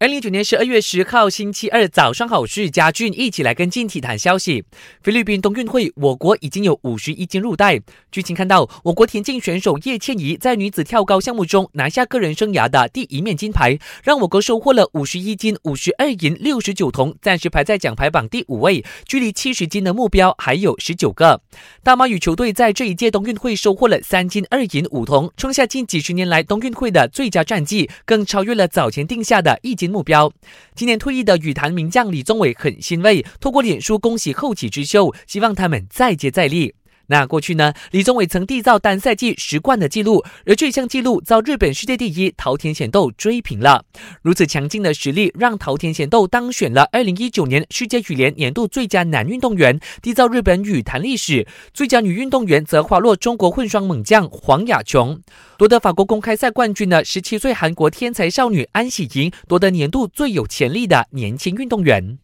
二零一九年十二月十号星期二早上好，我是嘉俊，一起来跟进体坛消息。菲律宾冬运会，我国已经有五十一金入袋。剧情看到，我国田径选手叶倩怡在女子跳高项目中拿下个人生涯的第一面金牌，让我国收获了五十一金、五十二银、六十九铜，暂时排在奖牌榜第五位，距离七十金的目标还有十九个。大马羽球队在这一届冬运会收获了三金二银五铜，创下近几十年来冬运会的最佳战绩，更超越了早前定下的一金。目标，今年退役的羽坛名将李宗伟很欣慰，透过脸书恭喜后起之秀，希望他们再接再厉。那过去呢？李宗伟曾缔造单赛季十冠的纪录，而这项纪录遭日本世界第一桃田贤斗追平了。如此强劲的实力，让桃田贤斗当选了二零一九年世界羽联年度最佳男运动员，缔造日本羽坛历史。最佳女运动员则滑落中国混双猛将黄雅琼。夺得法国公开赛冠军的十七岁韩国天才少女安喜莹，夺得年度最有潜力的年轻运动员。